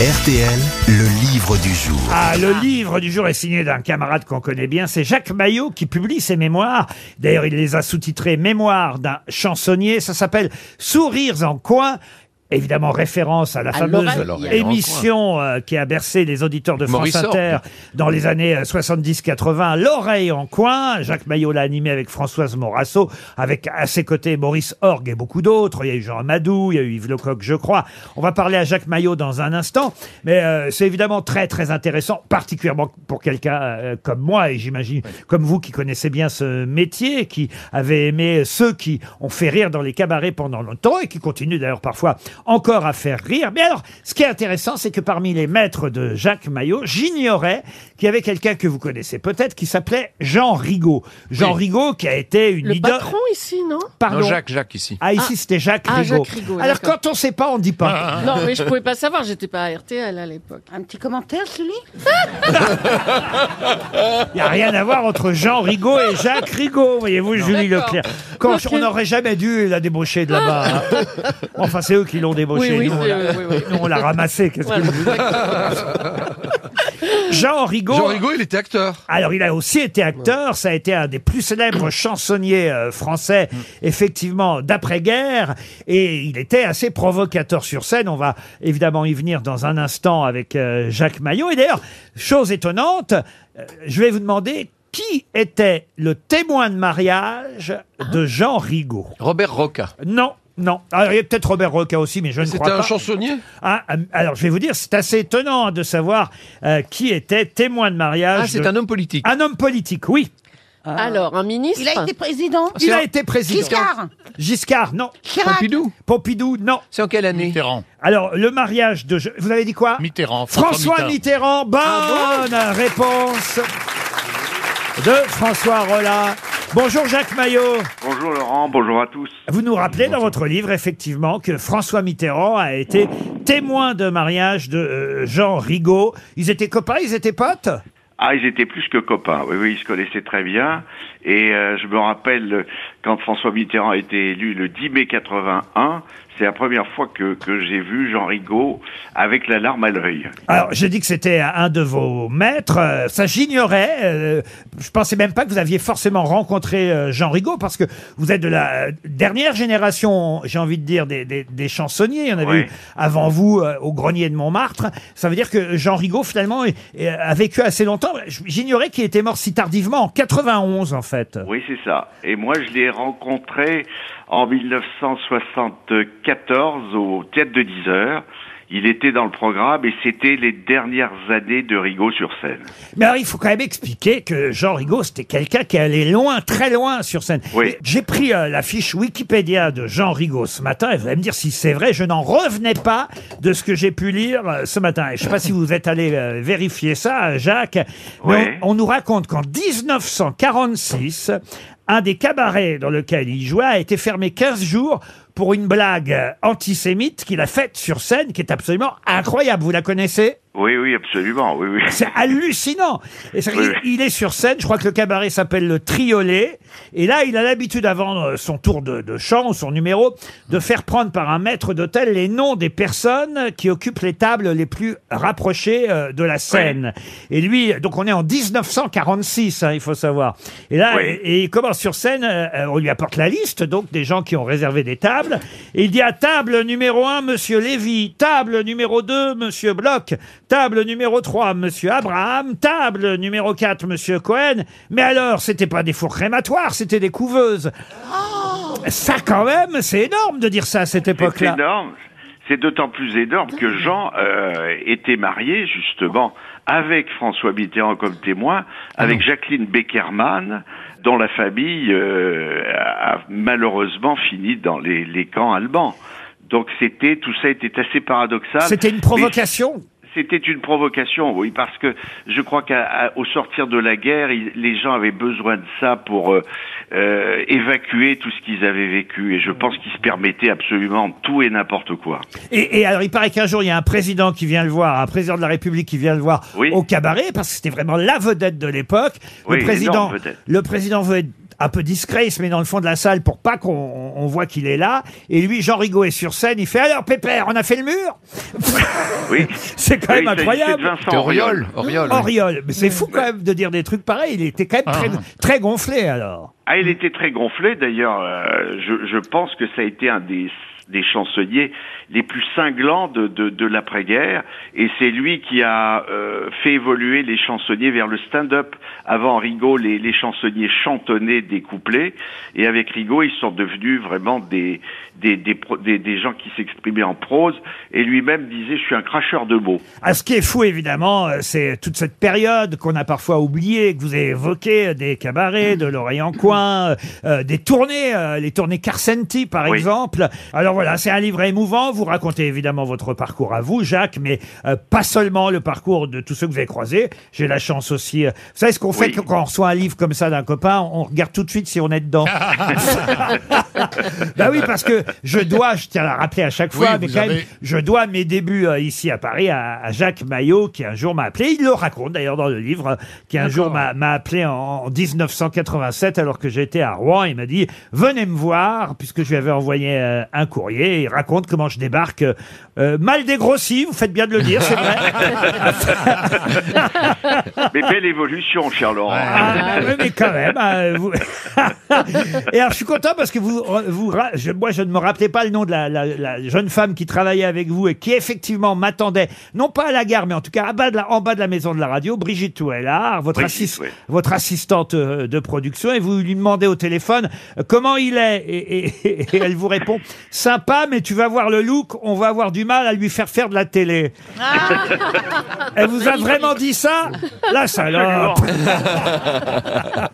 RTL, le livre du jour. Ah, le livre du jour est signé d'un camarade qu'on connaît bien, c'est Jacques Maillot qui publie ses mémoires. D'ailleurs, il les a sous-titrés Mémoires d'un chansonnier. Ça s'appelle Sourires en coin. Évidemment, référence à la fameuse émission euh, qui a bercé les auditeurs de France Maurice. Inter dans les années euh, 70-80, L'oreille en coin. Jacques Maillot l'a animé avec Françoise Morasso, avec à ses côtés Maurice Orgue et beaucoup d'autres. Il y a eu Jean Amadou, il y a eu Yves Lecoq, je crois. On va parler à Jacques Maillot dans un instant, mais euh, c'est évidemment très très intéressant, particulièrement pour quelqu'un euh, comme moi et j'imagine comme vous qui connaissez bien ce métier, qui avez aimé ceux qui ont fait rire dans les cabarets pendant longtemps et qui continuent d'ailleurs parfois encore à faire rire. Mais alors, ce qui est intéressant, c'est que parmi les maîtres de Jacques Maillot, j'ignorais qu'il y avait quelqu'un que vous connaissez peut-être qui s'appelait Jean Rigaud. Jean Rigaud qui a été une Le idole. patron ici, non? Pardon. Non, Jacques, Jacques ici. Ah, ici, c'était Jacques Ah, Rigaud. Jacques Rigaud, Alors, d'accord. quand on sait pas, on dit pas. Non, mais je pouvais pas savoir, j'étais pas à RTL à l'époque. Un petit commentaire, celui Il n'y a rien à voir entre Jean Rigaud et Jacques Rigaud, voyez-vous, Julie. Leclerc. Quand on n'aurait jamais dû la débaucher de là-bas. hein. Enfin, c'est eux qui l'ont débauché. Oui, oui, nous, on l'a- oui, oui. nous, on l'a ramassé. Qu'est-ce que Voilà. vous voulez Jean Rigaud. Jean Rigaud, il était acteur. Alors, il a aussi été acteur. Ça a été un des plus célèbres chansonniers euh, français, effectivement, d'après-guerre. Et il était assez provocateur sur scène. On va évidemment y venir dans un instant avec euh, Jacques Maillot. Et d'ailleurs, chose étonnante, euh, je vais vous demander qui était le témoin de mariage de Jean Rigaud? Robert Roca. Non. Non. Alors, il y a peut-être Robert Roca aussi, mais je ne crois C'était pas. un chansonnier? Ah, euh, alors, je vais vous dire, c'est assez étonnant hein, de savoir euh, qui était témoin de mariage. Ah, c'est de- un homme politique. un homme politique, oui. Alors, un ministre Il a été président Il a été président. Giscard Giscard, non. Chirac Pompidou. Pompidou, non. C'est en quelle année? Mitterrand. Alors, le mariage de... Vous avez dit quoi? Mitterrand. François Mitterrand. Bonne réponse de François Rollin. Bonjour Jacques Maillot. Bonjour Laurent, bonjour à tous. Vous nous rappelez dans votre livre, effectivement, que François Mitterrand a été témoin de mariage de euh, Jean Rigaud. Ils étaient copains, ils étaient potes? Ah, ils étaient plus que copains. Oui, oui, ils se connaissaient très bien. Et euh, je me rappelle quand François Mitterrand a été élu le 10 mai 81, c'est la première fois que, que j'ai vu Jean Rigaud avec la larme à l'œil. Alors, j'ai dit que c'était un de vos maîtres. euh, Ça, j'ignorais. euh, Je pensais même pas que vous aviez forcément rencontré euh, Jean Rigaud, parce que vous êtes de la euh, dernière génération, j'ai envie de dire, des, des, des chansonniers. Il y en avait eu avant vous euh, au grenier de Montmartre. Ça veut dire que Jean Rigaud, finalement, est- est- a vécu assez longtemps. J'ignorais qu'il était mort si tardivement, en 91, en fait. Oui, c'est ça. Et moi, je l'ai rencontré en 1974 au Théâtre de 10 heures. Il était dans le programme et c'était les dernières années de Rigaud sur scène. Mais alors, il faut quand même expliquer que Jean Rigaud, c'était quelqu'un qui allait loin, très loin sur scène. Oui. J'ai pris euh, la fiche Wikipédia de Jean Rigaud ce matin, et vous allez me dire si c'est vrai, je n'en revenais pas de ce que j'ai pu lire euh, ce matin. Et je ne sais pas si vous êtes allé euh, vérifier ça, euh, Jacques, mais Ouais. on, on nous raconte qu'en 1946, un des cabarets dans lequel il jouait a été fermé 15 jours pour une blague antisémite qu'il a faite sur scène, qui est absolument incroyable. Vous la connaissez? Oui, oui, absolument. Oui, oui. c'est hallucinant. Et c'est- Oui, il, est sur scène, je crois que le cabaret s'appelle le Triolet. Et là, il a l'habitude, avant euh, son tour de, de chant, ou son numéro, de faire prendre par un maître d'hôtel les noms des personnes qui occupent les tables les plus rapprochées euh, de la scène. Et lui, donc on est en 1946, hein, il faut savoir. Et là, et il commence sur scène, euh, euh, on lui apporte la liste, donc des gens qui ont réservé des tables. Il dit à table numéro 1, Monsieur Lévy, table numéro 2, Monsieur Bloch, table numéro 3, Monsieur Abraham, table numéro 4, Monsieur Cohen. Mais alors, c'était pas des fours crématoires, c'était des couveuses. Ça, quand même, c'est énorme de dire ça à cette C'est époque-là. énorme. C'est d'autant plus énorme que Jean euh, était marié justement avec François Mitterrand comme témoin, avec Jacqueline Beckerman, dont la famille euh, a malheureusement fini dans les, les camps allemands. Donc c'était tout ça était assez paradoxal. C'était une Mais provocation? C'était une provocation, oui, parce que je crois qu'au sortir de la guerre, il- les gens avaient besoin de ça pour euh, euh, évacuer tout ce qu'ils avaient vécu, et je pense qu'ils se permettaient absolument tout et n'importe quoi. Et, et alors, il paraît qu'un jour, il y a un président qui vient le voir, un président de la République qui vient le voir Oui. au cabaret, parce que c'était vraiment la vedette de l'époque. Oui, le président, le président veut être un peu discret, il se met dans le fond de la salle pour pas qu'on on voit qu'il est là. Et lui, Jean Rigaud est sur scène, il fait alors Pépère, on a fait le mur? Oui. C'est quand Oui, même il s'agissait incroyable. de Vincent C'est Auriol. Auriol. Auriol. oui. Auriol, mais c'est fou quand même de dire des trucs pareils. Il était quand même très, très gonflé alors. Ah, il était très gonflé. D'ailleurs, euh, je, je pense que ça a été un des, des chansonniers les plus cinglants de, de, de l'après-guerre. Et c'est lui qui a euh, fait évoluer les chansonniers vers le stand-up. Avant Rigaud, les, les chansonniers chantonnaient des couplets. Et avec Rigaud, ils sont devenus vraiment des, des, des, pro- des, des gens qui s'exprimaient en prose. Et lui-même disait, je suis un cracheur de mots. Ah, ce qui est fou, évidemment, euh, c'est toute cette période qu'on a parfois oubliée, que vous avez évoqué, des cabarets, de l'oreille en coin, euh, euh, des tournées, euh, les tournées Carcenti, par Oui. exemple. Alors voilà, c'est un livre émouvant. Vous racontez évidemment votre parcours à vous, Jacques, mais euh, pas seulement le parcours de tous ceux que vous avez croisés. J'ai la chance aussi. euh, vous savez ce qu'on fait quand on reçoit un livre comme ça d'un copain On regarde tout de suite si on est dedans. bah oui, parce que je dois, je tiens à le rappeler à chaque fois, Oui, mais vous quand même, je dois mes débuts euh, ici à Paris à, à Jacques Maillot, qui un jour m'a appelé. Il le raconte d'ailleurs dans le livre, euh, qui un jour m'a m'a appelé en, en 1987 alors que j'étais à Rouen. Il m'a dit venez me voir puisque je lui avais envoyé euh, un courrier. Il raconte comment je débarque euh, euh, mal dégrossi. Vous faites bien de le dire, c'est vrai. Mais belle évolution, cher Laurent. Ah, oui, mais quand même. hein, vous- Et alors, je suis content parce que vous, vous, ra- je- moi, je ne me rappelais pas le nom de la, la- la jeune femme qui travaillait avec vous et qui effectivement m'attendait, non pas à la gare, mais en tout cas à bas de la- en bas de la maison de la radio, Brigitte Touellard, votre, Brigitte, assis- oui. votre assistante euh, de production, et vous lui demandez au téléphone euh, comment il est, et, et- et elle vous répond sympa, mais tu vas voir le look, on va avoir du mal à lui faire faire de la télé. Elle vous a vraiment dit ça La salope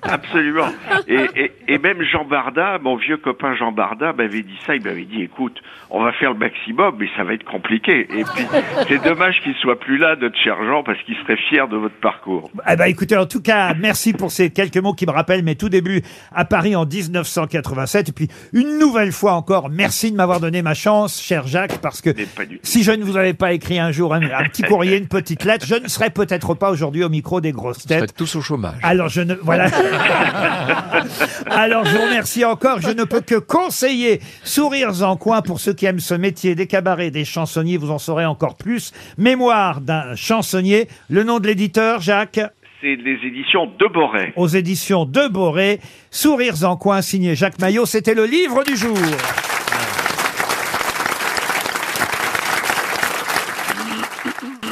Absolument. Et, et, et même Jean Barda, mon vieux copain Jean Barda, m'avait dit ça. Il m'avait dit, écoute, on va faire le maximum, mais ça va être compliqué. Et puis, c'est dommage qu'il soit plus là, notre cher Jean, parce qu'il serait fier de votre parcours. Eh ben, écoutez, en tout cas, merci pour ces quelques mots qui me rappellent mes tout débuts à Paris en 1987. Et puis, une nouvelle fois encore, merci de m'avoir donné ma chance, cher Jacques, parce que si je ne vous avais pas écrit un jour un, un petit courrier, une petite lettre, je ne serais peut-être pas aujourd'hui au micro des grosses Vous êtes têtes. tous au chômage. Alors je ne voilà. Alors je vous remercie encore. Je ne peux que conseiller Sourires en coin pour ceux qui aiment ce métier des cabarets, des chansonniers. Vous en saurez encore plus. Mémoire d'un chansonnier. Le nom de l'éditeur, Jacques, C'est les éditions de Boré. aux éditions de Boré. Sourires en coin, signé Jacques Maillot. C'était le livre du jour.